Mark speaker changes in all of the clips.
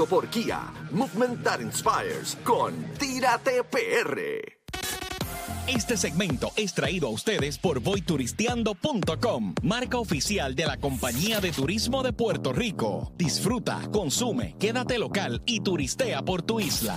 Speaker 1: traído por Kia, Movement That Inspires, con Tírate PR.
Speaker 2: Este segmento es traído a ustedes por voyturisteando.com, marca oficial de la Compañía de Turismo de Puerto Rico. Disfruta, consume, quédate local y turistea por tu isla.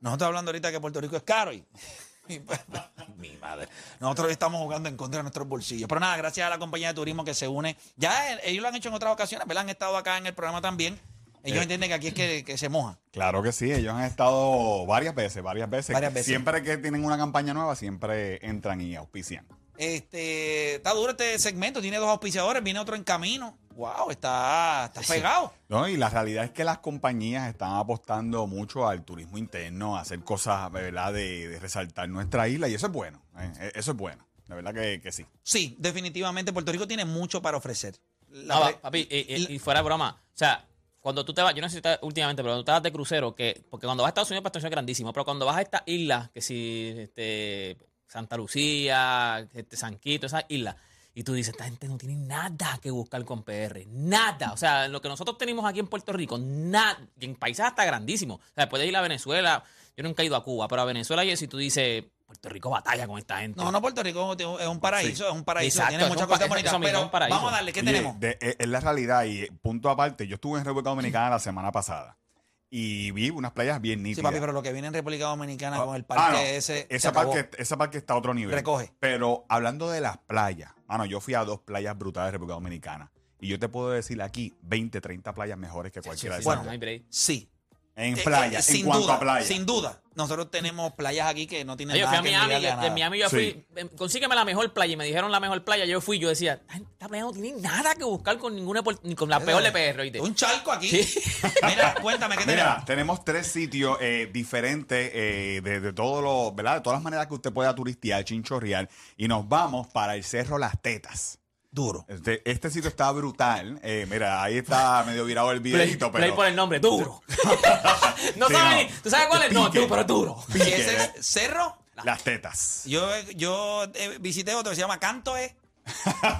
Speaker 3: Nosotros hablando ahorita que Puerto Rico es caro y. Nosotros estamos jugando en contra de nuestros bolsillos. Pero nada, gracias a la compañía de turismo que se une. Ya eh, ellos lo han hecho en otras ocasiones, ¿verdad? Han estado acá en el programa también. Ellos
Speaker 4: Eh.
Speaker 3: entienden que aquí es que, que se moja.
Speaker 4: Claro que sí, ellos han estado varias veces, varias veces.
Speaker 3: Varias veces.
Speaker 4: Siempre que tienen una campaña nueva, siempre entran y auspician.
Speaker 3: Este, está duro este segmento, tiene dos auspiciadores, viene otro en camino. Wow, está, está pegado.
Speaker 4: ¿no? Y la realidad es que las compañías están apostando mucho al turismo interno, a hacer cosas, ¿verdad?, de, de resaltar nuestra isla, y eso es bueno, ¿eh? eso es bueno, de verdad que, que sí.
Speaker 3: Sí, definitivamente Puerto Rico tiene mucho para ofrecer. La
Speaker 5: No, papi, y, y- y fuera de broma. O sea, cuando tú te vas, yo no sé si te- últimamente, pero cuando tú te vas de crucero, que, porque cuando vas a Estados Unidos, esto es grandísimo, pero cuando vas a estas islas, que si este, Santa Lucía, este, San Quito, esas islas, y tú dices, esta gente no tiene nada que buscar con PR, nada. O sea, lo que nosotros tenemos aquí en Puerto Rico, nada, y en países hasta grandísimos. O sea, puedes ir a Venezuela, yo nunca he ido a Cuba, pero a Venezuela y si tú dices, Puerto Rico batalla con esta gente.
Speaker 3: No, no, Puerto Rico es un paraíso, es un paraíso,
Speaker 5: Exacto,
Speaker 3: tiene muchas
Speaker 5: un
Speaker 3: cosas bonitas. Pero
Speaker 5: un paraíso.
Speaker 3: vamos a darle, ¿qué
Speaker 4: Oye,
Speaker 3: tenemos?
Speaker 4: de- es la realidad, y punto aparte, yo estuve en República Dominicana la semana pasada, y vi unas playas bien
Speaker 3: Sí,
Speaker 4: nítidas.
Speaker 3: papi, pero lo que viene en República Dominicana con el
Speaker 4: Ah,
Speaker 3: parque
Speaker 4: no,
Speaker 3: ese. se
Speaker 4: Esa parque, esa parque está a otro nivel.
Speaker 3: Recoge.
Speaker 4: Pero hablando de las playas, mano, yo fui a dos playas brutales de República Dominicana. Y yo te puedo decir aquí 20, 30 playas mejores que cualquiera de
Speaker 3: Bueno,
Speaker 4: esas.
Speaker 5: no hay break.
Speaker 3: Sí.
Speaker 4: En
Speaker 3: Eh,
Speaker 4: playa,
Speaker 3: eh,
Speaker 4: en
Speaker 3: sin
Speaker 4: cuanto
Speaker 3: duda,
Speaker 4: a playa.
Speaker 3: Sin duda. Nosotros tenemos playas aquí que no tienen
Speaker 5: Yo fui
Speaker 3: nada
Speaker 5: a
Speaker 3: que
Speaker 5: Miami,
Speaker 3: a
Speaker 5: de
Speaker 3: nada.
Speaker 5: Miami yo fui, eh, consígueme la mejor playa y me dijeron la mejor playa, yo fui, yo decía, "Ay, esta playa no tiene nada que buscar con ninguna, ni con la peor de PR, ¿oíste?
Speaker 3: Un charco aquí.
Speaker 5: Sí.
Speaker 3: Mira, cuéntame, ¿qué
Speaker 4: Mira,
Speaker 3: tenemos?
Speaker 4: tenemos tres sitios eh, diferentes eh, de, de todos los, ¿verdad? De todas las maneras que usted pueda turistear, chinchorreal. Y nos vamos para el Cerro Las Tetas.
Speaker 3: Duro.
Speaker 4: Este, este sitio está brutal. Eh, mira, ahí está medio virado el videito,
Speaker 5: Play
Speaker 4: pero.
Speaker 5: por el nombre, duro. no
Speaker 4: Sí,
Speaker 5: sabes
Speaker 4: no.
Speaker 5: ni- ¿Tú sabes cuál es? No,
Speaker 4: Pique.
Speaker 5: tú, pero es duro.
Speaker 3: ¿Y ese es cerro?
Speaker 4: Las tetas.
Speaker 3: Yo, yo eh, visité otro que se llama Cantoe.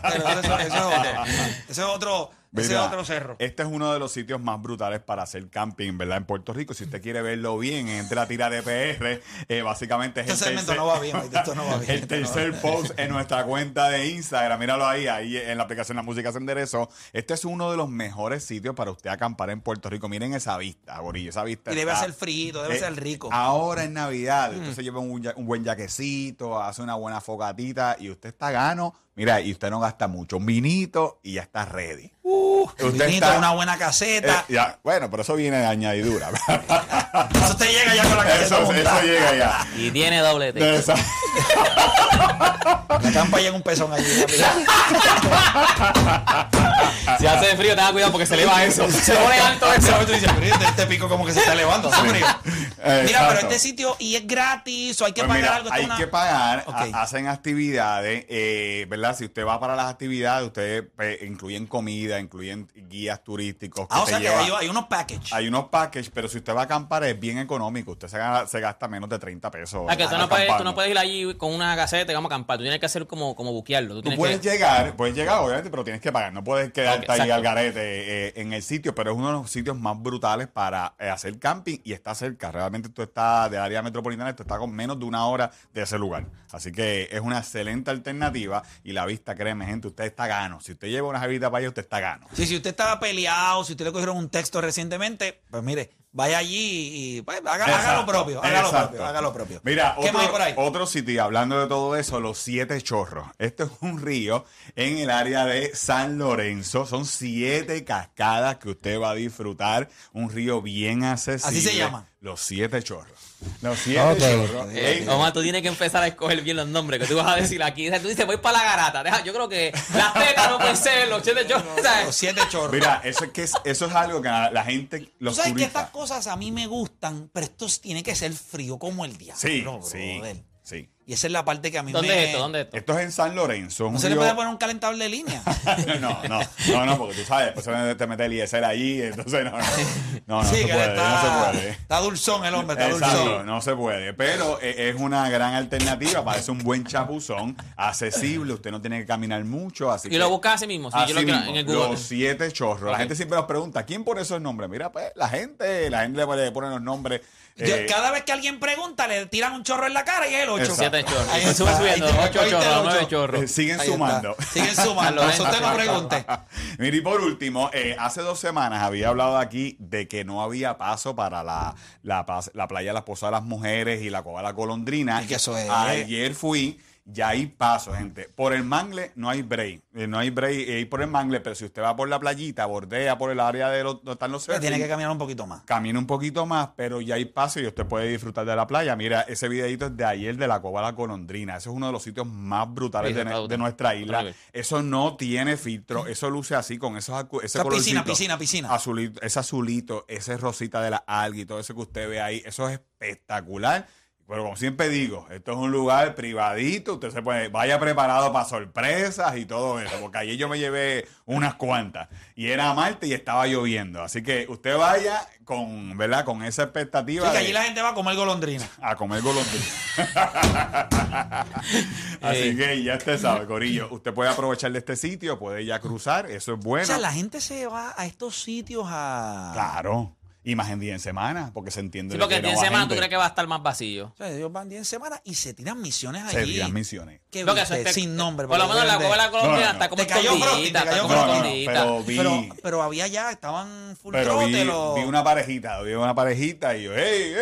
Speaker 3: Pero ese, ese es otro. Ese es otro, ese es
Speaker 4: Mira,
Speaker 3: otro cerro.
Speaker 4: Este es uno de los sitios más brutales para hacer camping, ¿verdad? En Puerto Rico. Si usted quiere verlo bien, entre a tira de PR. Eh, básicamente es
Speaker 3: Este
Speaker 4: el tercer,
Speaker 3: no va bien, esto no va bien.
Speaker 4: el
Speaker 3: esto no va
Speaker 4: tercer
Speaker 3: bien.
Speaker 4: post en nuestra cuenta de Instagram. Míralo ahí, ahí en la aplicación La Música se enderezó. Este es uno de los mejores sitios para usted acampar en Puerto Rico. Miren esa vista, Borillo, esa vista.
Speaker 3: Y debe
Speaker 4: está-
Speaker 3: ser frío, debe
Speaker 4: eh,
Speaker 3: ser rico.
Speaker 4: Ahora en Navidad,
Speaker 3: Mm.
Speaker 4: usted se lleva un buen yaquecito, hace una buena fogatita y usted está gano. Mira, y usted no gasta mucho. Un vinito y ya está ready. Usted
Speaker 3: Vinito, una buena caseta.
Speaker 4: eh, ya, bueno, pero eso viene de añadidura.
Speaker 3: Eso te llega ya con la caseta
Speaker 4: eso,
Speaker 3: montada.
Speaker 4: eso llega ya.
Speaker 5: Y tiene doble T.
Speaker 3: La campa llega un pezón allí.
Speaker 5: Si hace frío, tenga cuidado porque se le va eso. Se pone alto eso.
Speaker 3: Tú dices, pero este, pico como que se está elevando. hace frío. Mira,
Speaker 4: Exacto.
Speaker 3: pero este sitio, ¿y es gratis o hay que
Speaker 4: Pues
Speaker 3: pagar
Speaker 4: mira,
Speaker 3: algo?
Speaker 4: Hay
Speaker 3: una-
Speaker 4: que pagar,
Speaker 3: Ok.
Speaker 4: ha- hacen actividades, eh, ¿verdad? Si usted va para las actividades, ustedes pues, incluyen comida, incluyen guías turísticos.
Speaker 3: Ah, o sea que hay, hay unos packages.
Speaker 4: Hay unos packages, pero si usted va a acampar es bien económico. Usted se, gana- se gasta menos de 30 pesos.
Speaker 5: Ah, que tú no, puedes, tú no puedes ir allí con una gaceta y vamos a acampar. Tú tienes que hacer como, como buquearlo. Tú
Speaker 4: puedes
Speaker 5: que...
Speaker 4: llegar, puedes llegar obviamente, pero tienes que pagar. No puedes quedarte
Speaker 5: Ok,
Speaker 4: ahí al garete eh, en el sitio, pero es uno de los sitios más brutales para eh, hacer camping y está cerca. Realmente tú estás del área metropolitana, tú estás con menos de una hora de ese lugar. Así que es una excelente alternativa y la vista, créeme, gente, usted está gano. Si usted lleva una jevita para allá, usted está gano.
Speaker 3: Sí, si usted estaba peleado, si usted le cogieron un texto recientemente, pues mire, vaya allí y pues, haga, haga lo propio, haga lo propio, haga lo propio.
Speaker 4: Mira,
Speaker 3: ¿qué
Speaker 4: otro,
Speaker 3: más hay por ahí?
Speaker 4: otro sitio, hablando de todo eso, los Siete Chorros. Este es un río en el área de San Lorenzo. Son siete cascadas que usted va a disfrutar. Un río bien accesible.
Speaker 3: Así se llama.
Speaker 4: Los Siete Chorros. Los Siete
Speaker 3: Ok.
Speaker 4: Chorros.
Speaker 5: Eh,
Speaker 4: En-
Speaker 5: Omar, tú tienes que empezar a escoger bien los nombres que tú vas a decir aquí. O sea, Tú dices, voy para la garata. Deja, yo creo que las tetas no pueden ser, los siete yo.
Speaker 3: Los siete chorros.
Speaker 4: Mira, eso es, que es, eso es algo que la, la gente,
Speaker 3: Tú
Speaker 4: los
Speaker 3: sabes que
Speaker 4: turistas...
Speaker 3: estas cosas a mí me gustan, pero esto tiene que ser frío como el diablo.
Speaker 4: Sí,
Speaker 3: brother.
Speaker 4: sí, sí.
Speaker 3: Y esa es la parte que a mí
Speaker 5: ¿Dónde
Speaker 3: me...
Speaker 5: es esto? ¿Dónde es esto?
Speaker 4: Esto es en San Lorenzo.
Speaker 3: ¿No se le puede poner un calentador de línea?
Speaker 4: no, no, no, no, porque tú sabes, después se te mete el ISL allí, entonces no, no, no, no
Speaker 3: sí,
Speaker 4: se
Speaker 3: que
Speaker 4: puede,
Speaker 3: está,
Speaker 4: no se puede.
Speaker 3: está dulzón el hombre, está
Speaker 4: Exacto,
Speaker 3: dulzón.
Speaker 4: no se puede. Pero eh, es una gran alternativa, parece un buen chapuzón, accesible, usted no tiene que caminar mucho. Así
Speaker 5: Y
Speaker 4: que-
Speaker 5: lo buscas así mismo. Si
Speaker 4: Así
Speaker 5: yo lo quiero
Speaker 4: mismo,
Speaker 5: en el Google.
Speaker 4: Los siete chorros. La gente siempre nos pregunta, ¿quién pone esos nombres? Mira, pues la gente, la gente le pone los nombres.
Speaker 3: Yo-
Speaker 4: eh,
Speaker 3: cada vez que alguien pregunta, le tiran un chorro en la cara y es el 8.
Speaker 4: Exacto.
Speaker 5: Siete chorros.
Speaker 3: Ahí
Speaker 5: Sube subiendo.
Speaker 3: ahí te-
Speaker 5: Ocho
Speaker 3: ahí te
Speaker 5: chorros,
Speaker 3: lo
Speaker 5: nueve
Speaker 3: ocho.
Speaker 5: chorros.
Speaker 4: eh, siguen
Speaker 3: Ahí está.
Speaker 4: sumando.
Speaker 3: Siguen sumando. Eso usted no pregunte.
Speaker 4: Mira, y por último, eh, hace dos semanas había hablado aquí de que no había paso para la, la, la playa de las Posadas de las Mujeres y la Cueva de la Golondrina.
Speaker 3: Es que eso es-
Speaker 4: Ayer fui, ya hay paso, gente. Por el mangle no hay break. Eh, no hay break eh, ir por el mangle, pero si usted va por la playita, bordea por el área de los, donde están los
Speaker 3: Tiene
Speaker 4: surfing,
Speaker 3: que caminar un poquito más.
Speaker 4: camina un poquito más, pero ya hay paso y usted puede disfrutar de la playa. Mira, ese videito es de ayer de la de la Golondrina. Ese es uno de los sitios más brutales
Speaker 5: Sí,
Speaker 4: de,
Speaker 5: brutal.
Speaker 4: nuestra isla. Eso no tiene filtro, eso luce así con esos ese colorcito.
Speaker 3: piscina, piscina, piscina.
Speaker 4: Azulito, ese azulito, ese rosita de la alga y todo eso que usted ve ahí, eso es espectacular. Pero como siempre digo, esto es un lugar privadito, usted se puede, vaya preparado para sorpresas y todo eso, porque ayer yo me llevé unas cuantas y era Marte y estaba lloviendo, así que usted vaya con, ¿verdad? Con esa expectativa
Speaker 3: Sí, que
Speaker 4: de-
Speaker 3: allí la gente va a comer golondrina.
Speaker 4: a comer golondrina. Así que ya usted sabe, Corillo, usted puede aprovechar de este sitio, puede ya cruzar, eso es bueno.
Speaker 3: O sea, la gente se va a estos sitios a...
Speaker 4: Claro. Y más en día en semana, porque se entiende
Speaker 5: Sí, porque
Speaker 4: que no
Speaker 5: en
Speaker 4: va
Speaker 5: semana
Speaker 4: gente.
Speaker 5: tú crees que va a estar más vacío.
Speaker 3: O sea, ellos van 10 semanas y se tiran misiones
Speaker 4: Se
Speaker 3: allí.
Speaker 4: tiran misiones.
Speaker 3: ¿Qué
Speaker 5: Lo que
Speaker 3: viste?
Speaker 5: es-
Speaker 3: Sin nombre.
Speaker 5: Por lo menos la
Speaker 3: deben de-
Speaker 5: Cueva de la Colombia
Speaker 4: No, no, no.
Speaker 5: está como escondidita.
Speaker 4: Pero vi,
Speaker 3: Pero, pero había ya, estaban full
Speaker 4: pero vi,
Speaker 3: trote, los-
Speaker 4: vi una parejita, vi una parejita y yo, ¡ey, ey,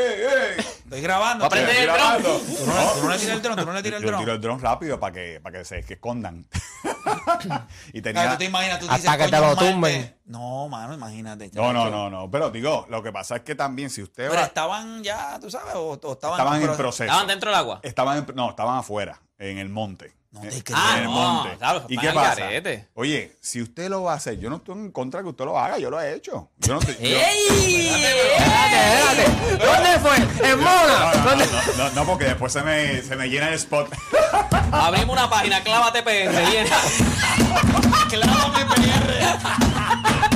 Speaker 4: ey!
Speaker 3: Estoy grabando.
Speaker 5: Va a prender
Speaker 3: Estoy
Speaker 5: el dron.
Speaker 3: Tú no, tú no le tiras el dron, tú no le tiras el
Speaker 4: Yo
Speaker 3: dron.
Speaker 4: tiro el dron rápido para que, para que se que escondan. y tenía,
Speaker 3: tú te imaginas, tú
Speaker 6: Hasta
Speaker 3: dices,
Speaker 6: que te lo tumben.
Speaker 3: No, mano, imagínate.
Speaker 4: no, no, no, no. Pero digo, lo que pasa es que también si usted
Speaker 3: Pero
Speaker 4: va,
Speaker 3: estaban ya, tú sabes, o, o estaban,
Speaker 4: estaban en
Speaker 3: pro-
Speaker 4: proceso.
Speaker 5: Estaban dentro del agua.
Speaker 4: Estaban en- no, estaban afuera, en el monte.
Speaker 3: No te creo.
Speaker 5: Ah,
Speaker 4: en el
Speaker 5: no,
Speaker 4: monte.
Speaker 5: claro,
Speaker 4: ¿Y qué pasa? Oye, si usted lo va a hacer, yo no estoy en contra de que usted lo haga, yo lo he hecho. Yo no estoy, yo-
Speaker 5: ¡Ey!
Speaker 6: Espérate, espérate. ¿Dónde fue? ¿En Mona?
Speaker 4: No, no, no, no, no, porque después se me, se me llena el spot.
Speaker 5: Abrimos una página, clávate PR. Viene.
Speaker 3: Clávame, PR.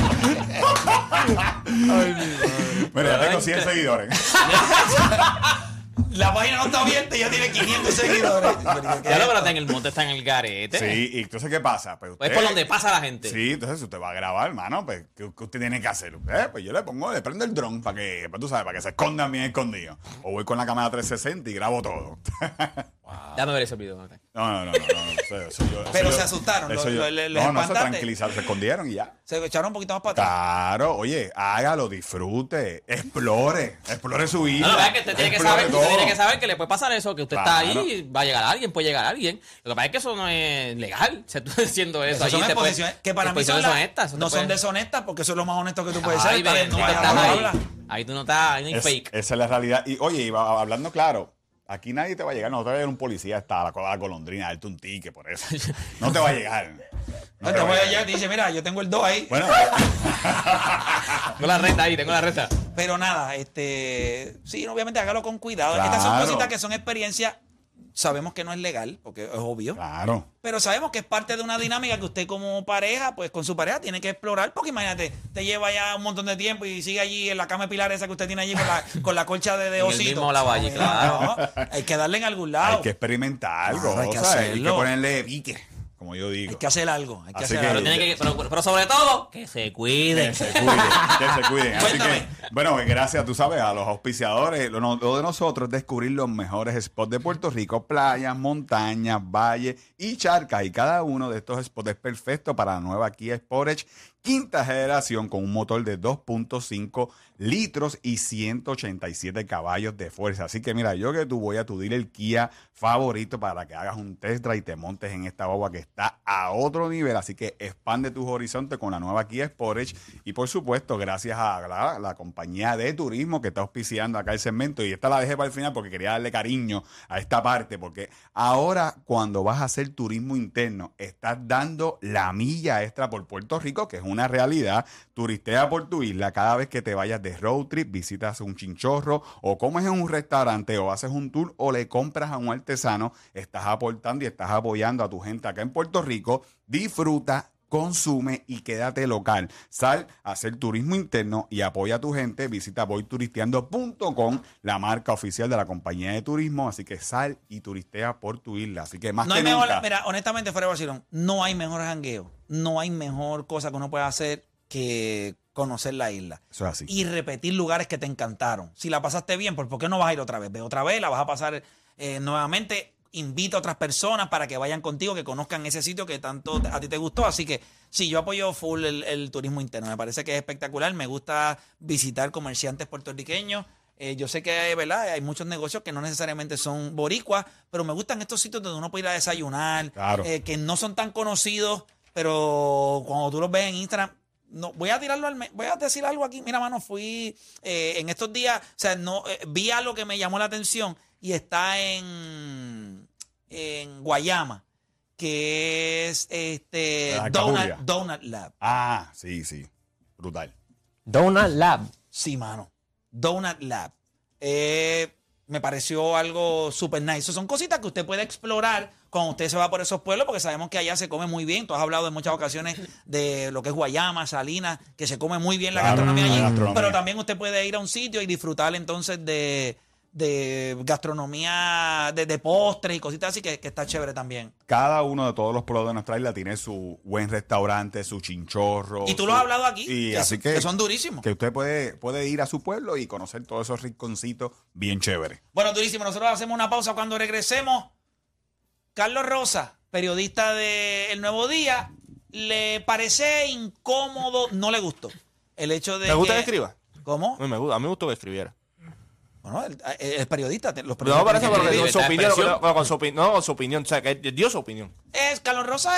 Speaker 4: Mira, ya tengo 100 seguidores.
Speaker 3: La página no está abierta y ya tiene 500 seguidores.
Speaker 5: Ya lo en el monte, está en el garete.
Speaker 4: Sí, y entonces, ¿qué pasa? Pues
Speaker 5: Es
Speaker 4: usted-
Speaker 5: por donde pasa la gente.
Speaker 4: Sí, entonces usted va a grabar, hermano, pues, ¿qué, qué usted tiene que hacer? Eh, pues yo le pongo, le prendo el dron para que, pues, tú sabes, para que se escondan bien escondidos. O voy con la cámara 360 y grabo todo.
Speaker 5: Déjame ver ese video.
Speaker 4: No, no, no, no. no, eso- eso
Speaker 3: Pero
Speaker 4: yo-
Speaker 3: se asustaron,
Speaker 4: eso
Speaker 3: lo-
Speaker 4: yo-
Speaker 3: lo- le- les
Speaker 4: no, no, se
Speaker 3: espantaste.
Speaker 4: tranquilizaron, se escondieron y ya.
Speaker 3: Se echaron un poquito más para atrás.
Speaker 4: Claro, oye, hágalo, disfrute, explore, explore su
Speaker 5: No,
Speaker 4: isla.
Speaker 5: la verdad es que usted tiene que
Speaker 4: explore
Speaker 5: saber, usted tiene que saber que le puede pasar eso, que usted está
Speaker 4: Claro.
Speaker 5: ahí va a llegar alguien, puede llegar alguien. Lo que pasa es que eso no es legal. Se tú diciendo eso.
Speaker 3: Esas
Speaker 5: allí
Speaker 3: son
Speaker 5: te puede-
Speaker 3: exposiciones que para mí son
Speaker 5: exposiciones
Speaker 3: las-
Speaker 5: deshonestas, eso te
Speaker 3: no son
Speaker 5: puede-
Speaker 3: deshonestas porque eso es lo más honesto que tú puedes ser.
Speaker 5: Ay, tú no estás ahí. Tú no estás, ahí no hay
Speaker 4: Es-
Speaker 5: fake.
Speaker 4: Esa es la realidad. Y oye, va- hablando claro, aquí nadie te va a llegar. No te va a llegar un policía hasta la la golondrina a darte un ticket por eso. No te va a llegar. No
Speaker 3: No, te voy allá y te dice, mira, yo tengo el 2 ahí.
Speaker 4: Bueno,
Speaker 5: Tengo la renta ahí, tengo la renta.
Speaker 3: Pero nada, este, sí, obviamente hágalo con cuidado. Estas son
Speaker 4: Claro.
Speaker 3: cositas que son experiencias. Sabemos que no es legal, porque es obvio.
Speaker 4: claro.
Speaker 3: Pero sabemos que es parte de una dinámica que usted como pareja, pues con su pareja tiene que explorar, porque imagínate, te lleva ya un montón de tiempo y sigue allí en la cama de pilar esa que usted tiene allí con la, con la colcha de, de
Speaker 5: En el
Speaker 3: osito.
Speaker 5: mismo lavalle,
Speaker 3: No,
Speaker 5: claro.
Speaker 3: no, hay que darle en algún lado.
Speaker 4: Hay que experimentar algo.
Speaker 3: Claro, hay que
Speaker 4: ¿sabes? Hay que
Speaker 3: hacerlo.
Speaker 4: ponerle pique, como yo digo.
Speaker 3: Hay que hacer algo. Hay que
Speaker 4: Así
Speaker 3: hacer
Speaker 4: que-
Speaker 3: algo.
Speaker 5: Pero, tiene que, pero, pero sobre todo, que se cuide.
Speaker 4: Que se cuiden, que se cuiden. Así
Speaker 3: Cuéntame.
Speaker 4: que, bueno, gracias, tú sabes, a los auspiciadores. Lo, lo de nosotros es descubrir los mejores spots de Puerto Rico: playas, montañas, valles y charcas. Y cada uno de estos spots es perfecto para la nueva Kia Sportage quinta generación con un motor de 2.5 litros y 187 caballos de fuerza. Así que mira, yo que tú voy a tu dealer Kia favorito para que hagas un test drive y te montes en esta guagua que está a otro nivel. Así que expande tus horizontes con la nueva Kia Sportage. Y por supuesto, gracias a la, la compañía de turismo que está auspiciando acá el segmento. Y esta la dejé para el final porque quería darle cariño a esta parte. Porque ahora cuando vas a hacer turismo interno, estás dando la milla extra por Puerto Rico, que es una realidad. Turistea por tu isla cada vez que te vayas de road trip, visitas un chinchorro o comes en un restaurante o haces un tour o le compras a un artesano, estás aportando y estás apoyando a tu gente acá en Puerto Rico. Disfruta consume y quédate local. Sal a hacer turismo interno y apoya a tu gente. Visita voyturisteando.com, la marca oficial de la compañía de turismo. Así que sal y turistea por tu isla. Así que más
Speaker 3: No
Speaker 4: que
Speaker 3: hay mejor, mira, honestamente, fuera de vacilón, no hay mejor jangueo, no hay mejor cosa que uno pueda hacer que conocer la isla.
Speaker 4: Eso es así.
Speaker 3: Y repetir lugares que te encantaron. Si la pasaste bien, pues ¿por qué no vas a ir otra vez? Ve otra vez, la vas a pasar eh, nuevamente. Invita a otras personas para que vayan contigo, que conozcan ese sitio que tanto a ti te gustó. Así que sí, yo apoyo full el, el turismo interno. Me parece que es espectacular. Me gusta visitar comerciantes puertorriqueños. Eh, yo sé que ¿verdad? hay muchos negocios que no necesariamente son boricuas, pero me gustan estos sitios donde uno puede ir a desayunar,
Speaker 4: Claro.
Speaker 3: eh, que no son tan conocidos, pero cuando tú los ves en Instagram, no, voy a tirarlo al voy a decir algo aquí. Mira, mano, fui eh, en estos días, o sea, no eh, vi algo que me llamó la atención y está en, en Guayama, que es este
Speaker 4: La.
Speaker 3: Donut Lab.
Speaker 4: Ah, sí, sí. Brutal.
Speaker 6: Donut Lab.
Speaker 3: Sí, mano. Donut Lab. Eh, me pareció algo súper nice. Eso son cositas que usted puede explorar cuando usted se va por esos pueblos, porque sabemos que allá se come muy bien. Tú has hablado en muchas ocasiones de lo que es Guayama, Salinas, que se come muy bien la
Speaker 4: Claro,
Speaker 3: gastronomía
Speaker 4: la
Speaker 3: allí.
Speaker 4: gastronomía.
Speaker 3: Pero también usted puede ir a un sitio y disfrutar entonces de, de gastronomía, de, de postres y cositas así, que, que está chévere también.
Speaker 4: Cada uno de todos los pueblos de nuestra isla tiene su buen restaurante, su chinchorro.
Speaker 3: Y tú
Speaker 4: su-
Speaker 3: lo has hablado aquí,
Speaker 4: Y
Speaker 3: que
Speaker 4: así
Speaker 3: son-
Speaker 4: que,
Speaker 3: que son durísimos.
Speaker 4: Que usted puede, puede ir a su pueblo y conocer todos esos rinconcitos bien chéveres.
Speaker 3: Bueno, durísimo. Nosotros hacemos una pausa cuando regresemos. Carlos Rosa, periodista de El Nuevo Día, le parece incómodo, no le gustó. El hecho de
Speaker 7: ¿Me gusta que
Speaker 3: que
Speaker 7: escriba?
Speaker 3: ¿Cómo?
Speaker 7: A mí me gusta, a mí me gustó que escribiera.
Speaker 3: Bueno, él- él es periodista. Los
Speaker 7: No, pero con su opinión,
Speaker 5: expresión.
Speaker 7: pero con su opinión, no, con su opinión, o sea, que él dio su opinión.
Speaker 3: Es, Carlos Rosa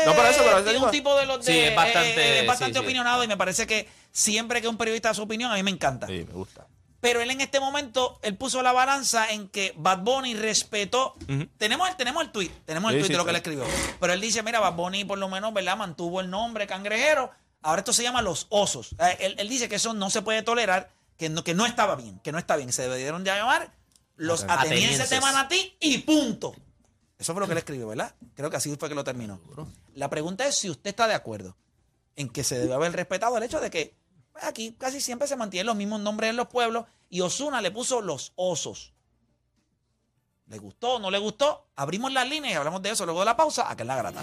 Speaker 3: es,
Speaker 7: No, pero eso, pero eso
Speaker 3: un tipo de los de,
Speaker 5: Sí, es bastante-
Speaker 3: eh, es bastante
Speaker 5: sí, sí.
Speaker 3: opinionado y me parece que siempre que un periodista da su opinión, a mí me encanta.
Speaker 7: Sí, me gusta.
Speaker 3: Pero él en este momento, él puso la balanza en que Bad Bunny respetó. Tenemos, el, tenemos el tweet, tenemos el
Speaker 7: Sí,
Speaker 3: tweet
Speaker 7: sí,
Speaker 3: de lo que
Speaker 7: sí.
Speaker 3: él escribió. Pero él dice, mira, Bad Bunny por lo menos, ¿verdad? Mantuvo el nombre cangrejero. Ahora esto se llama los osos. Eh, Él, él dice que eso no se puede tolerar, que no, que no estaba bien, que no está bien. Se debieron de llamar los atenienses de. Manatí y punto. Eso fue lo que él escribió, ¿verdad? Creo que así fue que lo terminó. La pregunta es si usted está de acuerdo en que se debe haber respetado el hecho de que pues, aquí casi siempre se mantienen los mismos nombres en los pueblos y Osuna le puso los osos. ¿Le gustó o no le gustó? Abrimos las líneas y hablamos de eso luego de la pausa. Acá en la grata.